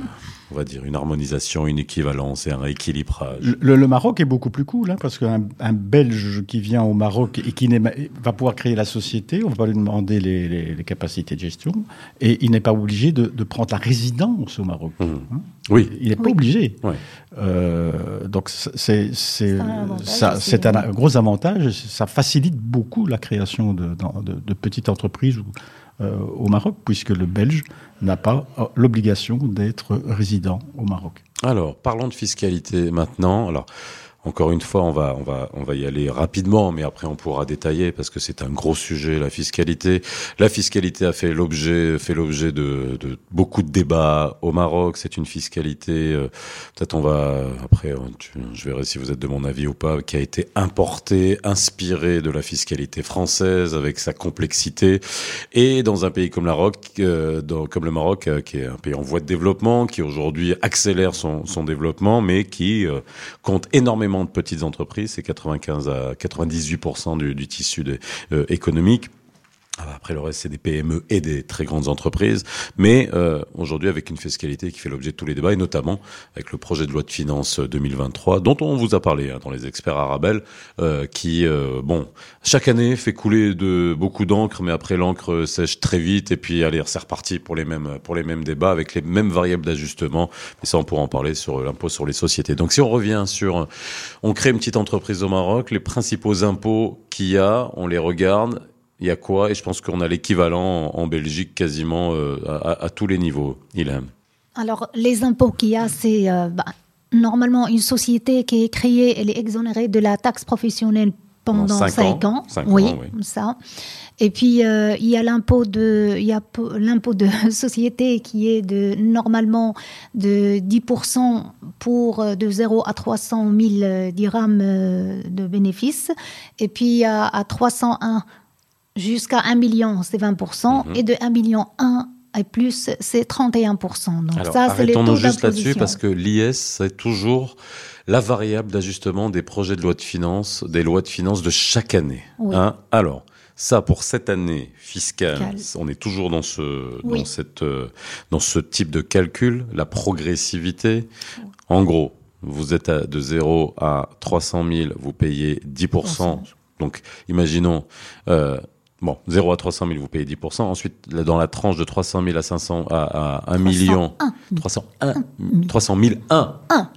on va dire, une harmonisation, une équivalence et un rééquilibrage. Le, le Maroc est beaucoup plus cool, hein, parce qu'un un Belge qui vient au Maroc et qui n'est va pouvoir créer la société, on va pas lui demander les, les- les capacités de gestion, et il n'est pas obligé de, de prendre la résidence au Maroc. Mhm. Hein. Oui. Il n'est pas Oui. obligé. Euh, donc c'est un un gros avantage. Ça facilite beaucoup la création de, dans- de- de petites entreprises ou, euh, au Maroc, puisque le Belge n'a pas euh, l'obligation d'être résident au Maroc. Alors, parlons de fiscalité maintenant. Alors, encore une fois, on va, on va, on va y aller rapidement, mais après on pourra détailler parce que c'est un gros sujet, la fiscalité. La fiscalité a fait l'objet, fait l'objet de, de beaucoup de débats au Maroc. C'est une fiscalité, euh, peut-être on va, après, je verrai si vous êtes de mon avis ou pas, qui a été importée, inspirée de la fiscalité française avec sa complexité. Et dans un pays comme, la Maroc, euh, comme le Maroc, euh, qui est un pays en voie de développement, qui aujourd'hui accélère son, son développement, mais qui euh, compte énormément de petites entreprises, c'est 95 à 98% du, du tissu euh, économique. Ah bah, Après le reste, c'est des PME et des très grandes entreprises, mais euh, aujourd'hui avec une fiscalité qui fait l'objet de tous les débats, et notamment avec le projet de loi de finances 2023, dont on vous a parlé hein, dans les experts Arabel, euh, qui, euh, bon, chaque année fait couler de beaucoup d'encre, mais après l'encre sèche très vite, et puis allez, c'est reparti pour les mêmes pour les mêmes débats avec les mêmes variables d'ajustement. Mais ça, on pourra en parler sur l'impôt sur les sociétés. Donc, si on revient sur, on crée une petite entreprise au Maroc, les principaux impôts qu'il y a, on les regarde. Il y a quoi Et je pense qu'on a l'équivalent en, en Belgique quasiment euh, à, tous les niveaux. Il aime. Alors, les impôts qu'il y a, c'est euh, bah, normalement une société qui est créée, elle est exonérée de la taxe professionnelle pendant Pendant cinq 5 ans. oui, ans, oui. ça. Et puis, euh, il y a l'impôt de, il y a po- l'impôt de [laughs] société qui est de, normalement de 10% pour de 0 à 300 000 dirhams de bénéfices. Et puis, à, à 301 jusqu'à 1 million, c'est 20%. Mhm. Et de 1 million 1 et plus, c'est 31%. Donc Alors, ça, c'est les taux juste là-dessus parce que l'IS, c'est toujours la variable d'ajustement des projets de loi de finances, des lois de finances de chaque année. Oui. Hein Alors, ça, pour cette année fiscale, on est toujours dans ce, Oui. dans cette, euh, dans ce type de calcul, la progressivité. En gros, vous êtes à, de 0 à 300 000, vous payez 10%. Donc, imaginons, euh, bon, 0 à 300 000, vous payez 10%. Ensuite, dans la tranche de 300 000 à 500, à, à 1 million, 301, 300 000, 1. Un.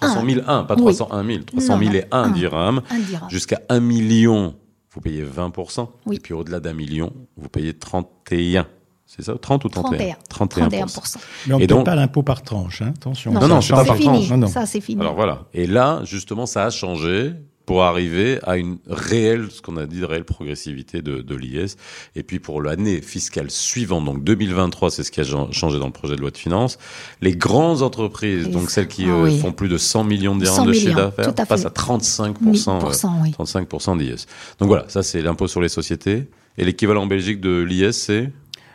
300 000, 1, pas Oui. 301 000. 300 000 Non, non, et 1 un. dirhams. Un dirham. Jusqu'à 1 million, vous payez 20%. Oui. Et puis au-delà d'un million, vous payez 31. C'est ça? 30 ou 31 31. 31%. 31%. Mais on Et ne donc- pas l'impôt par tranche, hein, attention. Non, non, Ça c'est pas par tranche. Non, non. Ça, c'est fini. Alors voilà. Et là, justement, ça a changé. Pour arriver à une réelle, ce qu'on a dit, de réelle progressivité de, de l'IS. Et puis pour l'année fiscale suivante, donc 2023, c'est ce qui a changé dans le projet de loi de finances, les grandes entreprises, donc celles qui Ah euh, oui. font plus de 100 millions de dirhams 100 de chiffre d'affaires, passent à 35%, 1000%, euh, oui. 35% d'IS. Donc voilà, ça c'est l'impôt sur les sociétés. Et l'équivalent en Belgique de l'IS, c'est?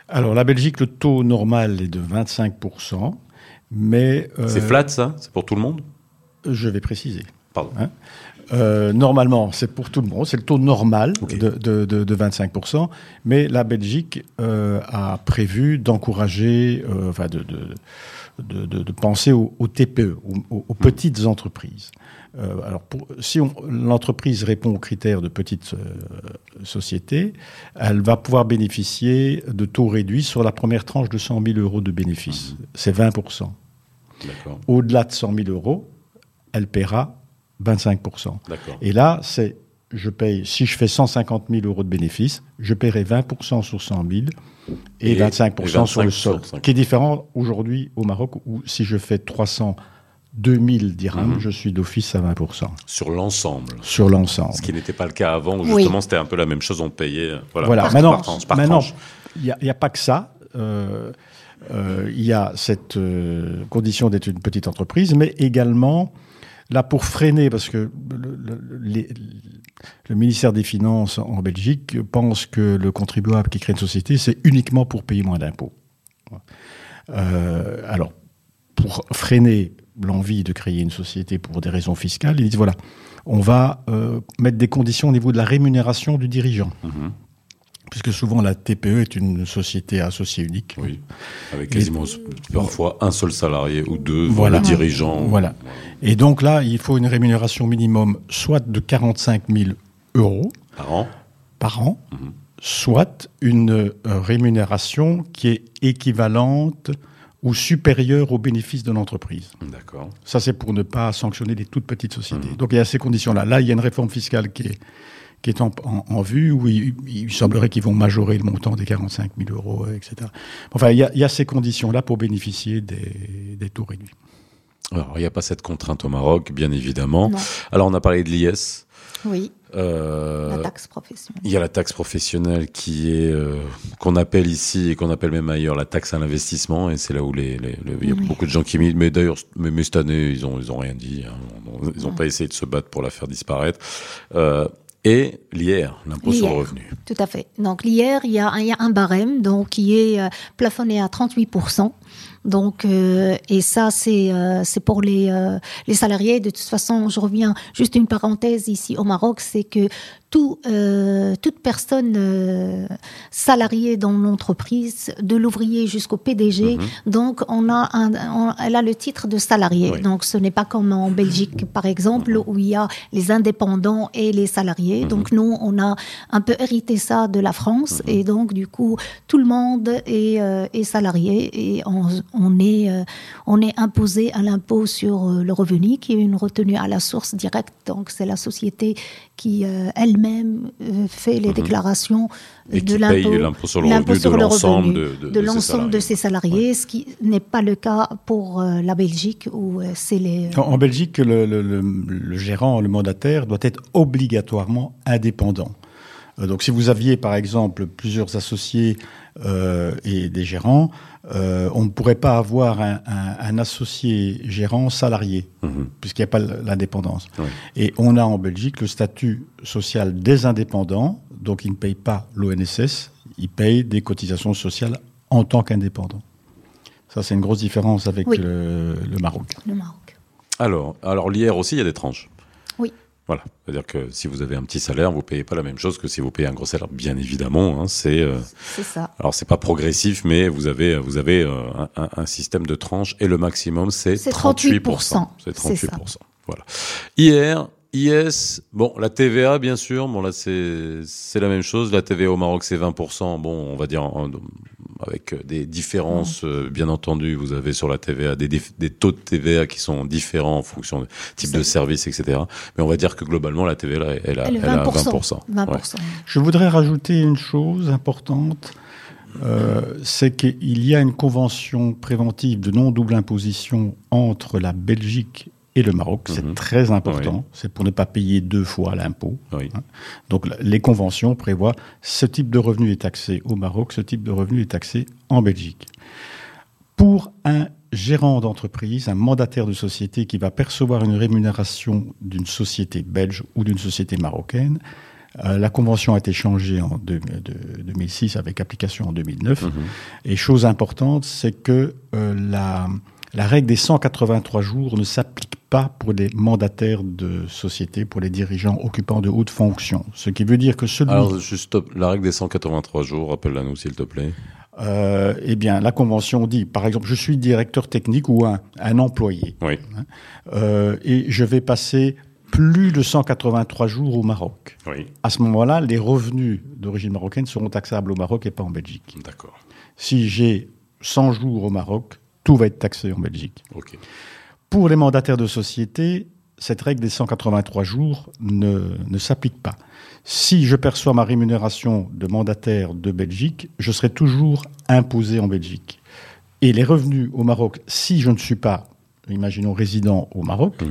Alors, la Belgique, le taux normal est de 25%, mais... euh, c'est flat, ça? C'est pour tout le monde? Je vais préciser. Pardon. Hein? Euh, normalement, c'est pour tout le monde, c'est le taux normal Ok. de, de, de, de 25%, mais la Belgique euh, a prévu d'encourager, euh, enfin de, de, de, penser aux, aux TPE, aux, petites entreprises. Euh, alors, pour, si on- l'entreprise répond aux critères de petite euh, société, elle va pouvoir bénéficier de taux réduits sur la première tranche de 100 000 euros de bénéfices. C'est 20%. D'accord. Au-delà de 100 000 euros, elle paiera 25%. D'accord. Et là, c'est, je paye, si je fais 150 000 euros de bénéfices, je paierai 20% sur 100 000 et, Et- 25%, et sur 25 le sur. 5. Qui est différent aujourd'hui au Maroc où si je fais 302 000 dirhams, Mhm. je suis d'office à 20% Sur l'ensemble. sur l'ensemble. Ce qui n'était pas le cas avant, où Oui. justement c'était un peu la même chose, on payait. euh, Voilà, Voilà. par, Maintenant, par tranche, par maintenant, il n'y a, pas que ça. Euh, euh, Il y a cette euh, condition d'être une petite entreprise, mais également, là, pour freiner, parce que le, ministère des Finances en Belgique pense que le contribuable qui crée une société, c'est uniquement pour payer moins d'impôts. Euh, alors, pour freiner l'envie de créer une société pour des raisons fiscales, ils disent voilà, on va euh, mettre des conditions au niveau de la rémunération du dirigeant Mhm. Puisque souvent la TPE est une société associée unique. Oui, avec quasiment parfois un seul salarié ou deux, Voilà. dirigeants. Voilà. Et donc là, il faut une rémunération minimum soit de 45 000 euros Par an. par an, Mhm. soit une euh, rémunération qui est équivalente ou supérieure aux bénéfices de l'entreprise. D'accord. Ça, c'est pour ne pas sanctionner les toutes petites sociétés. Mhm. Donc il y a ces conditions-là. Là, il y a une réforme fiscale qui est, qui est en, en- en vue, où il, il semblerait qu'ils vont majorer le montant des 45 000 euros, etc. Enfin, il y a, il y a ces conditions-là pour bénéficier des, des taux réduits. Alors, il n'y a pas cette contrainte au Maroc, bien évidemment. Non. Alors, on a parlé de l'IS. Oui, Euh, la taxe professionnelle. Il y a la taxe professionnelle qui est euh, qu'on appelle ici et qu'on appelle même ailleurs la taxe à l'investissement et c'est là où les, les- les- il y a Oui. beaucoup de gens qui militent mais d'ailleurs mais, mais cette année ils ont ils ont rien dit hein. ils n'ont pas essayé de se battre pour la faire disparaître euh, et l'IR l'impôt sur le revenu Tout à fait. Donc l'IR, il y, a un- il y a un barème donc, qui est euh, plafonné à 38%. Donc, euh, et ça, c'est euh, c'est pour les, euh, les salariés. De toute façon, je reviens juste une parenthèse ici au Maroc, c'est que tout, euh, toute personne euh, salariée dans l'entreprise, de l'ouvrier jusqu'au PDG, donc on a un, on- elle a le titre de salarié. Oui. Donc ce n'est pas comme en Belgique, par exemple, où il y a les indépendants et les salariés. Donc nous, on a un peu hérité ça de la France, et donc du coup, tout le monde est, euh, est salarié et on, on est euh, on est imposé à l'impôt sur euh, le revenu, qui est une retenue à la source directe. Donc c'est la société qui euh, elle-même euh, fait les déclarations et de l'impôt sur le l'impôt revenu de sur l'ensemble de, ses salariés, ce qui n'est pas le cas pour euh, la Belgique où euh, c'est les. En, en Belgique, le, le- le- le gérant, le mandataire, doit être obligatoirement indépendant. Euh, donc, si vous aviez, par exemple, plusieurs associés euh, et des gérants, euh, on ne pourrait pas avoir un, un- un associé gérant salarié, Mhm. puisqu'il n'y a pas l'indépendance. Oui. Et on a en Belgique le statut social des indépendants, donc ils ne payent pas l'ONSS, ils payent des cotisations sociales en tant qu'indépendants. Ça, c'est une grosse différence avec Oui. le, le Maroc. Le Maroc. alors alors l'IR aussi il y a des tranches. Voilà c'est-à-dire que si vous avez un petit salaire vous payez pas la même chose que si vous payez un gros salaire bien évidemment hein, c'est euh, C'est ça. Alors c'est pas progressif, mais vous avez vous avez euh, un, un- système de tranches et le maximum c'est C'est 38 38%. C'est C'est 38 ça. Voilà. Hier, IS, bon la TVA bien sûr, bon là c'est c'est la même chose. La TVA au Maroc c'est 20% Bon, on va dire en- avec des différences euh, bien entendu. Vous avez sur la TVA des, des taux de TVA qui sont différents en fonction du type de service, etc. Mais on va dire que globalement la TVA elle, elle a, Elle est elle a 20%. 20 Ouais. 20%. Je voudrais rajouter une chose importante, euh, c'est qu'il y a une convention préventive de non-double imposition entre la Belgique et le Maroc. C'est Mhm. très important. C'est pour ne pas payer deux fois l'impôt. Oui. Donc les conventions prévoient ce type de revenu est taxé au Maroc, ce type de revenu est taxé en Belgique. Pour un gérant d'entreprise, un mandataire de société qui va percevoir une rémunération d'une société belge ou d'une société marocaine, euh, la convention a été changée en deux- de- 2006 avec application en 2009. Mhm. Et chose importante, c'est que euh, la, la règle des 183 jours ne s'applique pas pour les mandataires de société, pour les dirigeants occupants de hautes fonctions. Ce qui veut dire que celui... Alors, juste la règle des 183 jours, rappelle-la nous s'il te plaît. Euh, eh bien, la convention dit, par exemple, je suis directeur technique ou un, un employé, Oui. euh, et je vais passer plus de 183 jours au Maroc. Oui. À ce moment-là, les revenus d'origine marocaine seront taxables au Maroc et pas en Belgique. D'accord. Si j'ai 100 jours au Maroc, tout va être taxé en Belgique. Pour les mandataires de société, cette règle des 183 jours ne, ne s'applique pas. Si je perçois ma rémunération de mandataire de Belgique, je serai toujours imposé en Belgique. Et les revenus au Maroc, si je ne suis pas, imaginons, résident au Maroc, Mhm.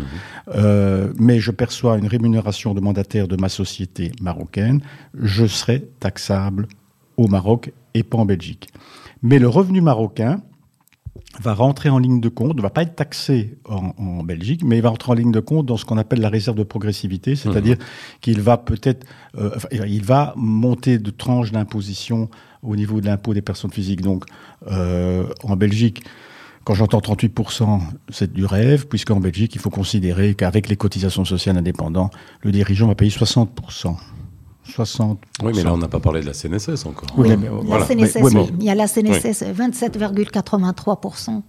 euh, mais je perçois une rémunération de mandataire de ma société marocaine, je serai taxable au Maroc et pas en Belgique. Mais le revenu marocain va rentrer en ligne de compte, ne va pas être taxé en, en Belgique, mais il va rentrer en ligne de compte dans ce qu'on appelle la réserve de progressivité, c'est-à-dire qu'il va peut-être, euh, il va monter de tranches d'imposition au niveau de l'impôt des personnes physiques. Donc, euh, en Belgique, quand j'entends 38%, c'est du rêve, puisqu'en Belgique, il faut considérer qu'avec les cotisations sociales indépendantes, le dirigeant va payer 60%. 60%. Oui, mais là, on n'a pas parlé de la CNSS encore. Oui, mais- La voilà. CNSS, Mais- oui, mais- oui. Il y a la CNSS, 27,83%.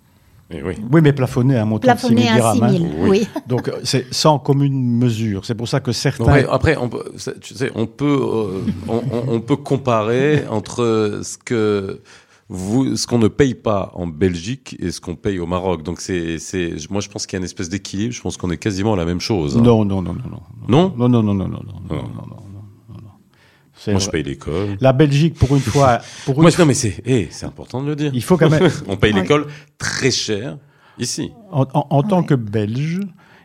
Eh oui. Oui, mais plafonné à un montant Plafonné de 6 000 à dirhams. 6 hein. 000, oui. [laughs] Donc, euh, c'est sans commune mesure. C'est pour ça que certains... Après, on peut, tu sais, on peut, euh, on, on- on peut comparer entre ce que vous, ce qu'on ne paye pas en Belgique et ce qu'on paye au Maroc. Donc c'est, c'est, moi je pense qu'il y a une espèce d'équilibre. Je pense qu'on est quasiment à la même chose. hein. Non, non, non, non, non. Non Non, non, non, non, non, non, non, Non. non, non, non, non, non. Moi je paye l'école. La Belgique, pour une fois, [laughs] pour une Moi, je- non mais c'est, eh, c'est important de le dire. il faut quand même, [laughs] on paye l'école très cher ici. en, en- en tant que Belge,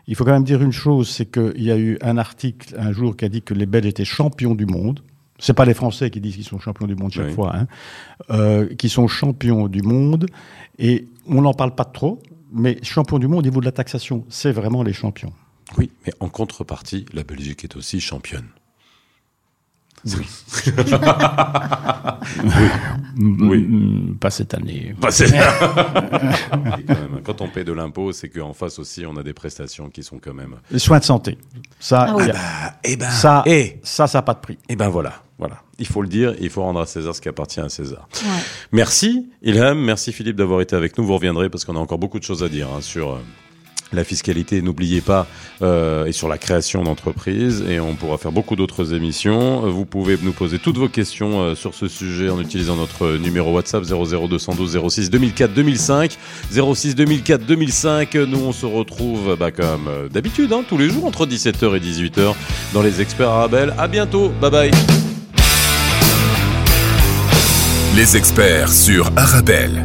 il faut quand même dire une chose, c'est qu'il y a eu un article un jour qui a dit que les Belges étaient champions du monde. C'est pas les Français qui disent qu'ils sont champions du monde chaque Oui. fois, hein, euh, qui sont champions du monde. Et on n'en parle pas trop, mais champions du monde au niveau de la taxation, c'est vraiment les champions. Oui, mais en contrepartie, la Belgique est aussi championne. Oui. [laughs] Oui. Mm, Pas cette année. Bah, c'est- [laughs] quand, même, quand on paie de l'impôt, c'est qu'en face aussi, on a des prestations qui sont quand même. Les soins de santé. Ça, Ah oui. il y a- Ah, eh ben, ça, eh, ça, ça n'a pas de prix. eh ben voilà, voilà. Il faut le dire, il faut rendre à César ce qui appartient à César. Ouais. Merci Ilham, merci Philippe d'avoir été avec nous. Vous reviendrez parce qu'on a encore beaucoup de choses à dire hein, sur euh, la fiscalité. N'oubliez pas euh, et sur la création d'entreprises et on pourra faire beaucoup d'autres émissions. Vous pouvez nous poser toutes vos questions euh, sur ce sujet en utilisant notre numéro WhatsApp 00212 06 2004 2005 06 2004 2005. Nous on se retrouve bah, comme euh, d'habitude hein, tous les jours entre 17h et 18h dans les experts Arabelle. À bientôt, bye bye. Les experts sur Arabelle.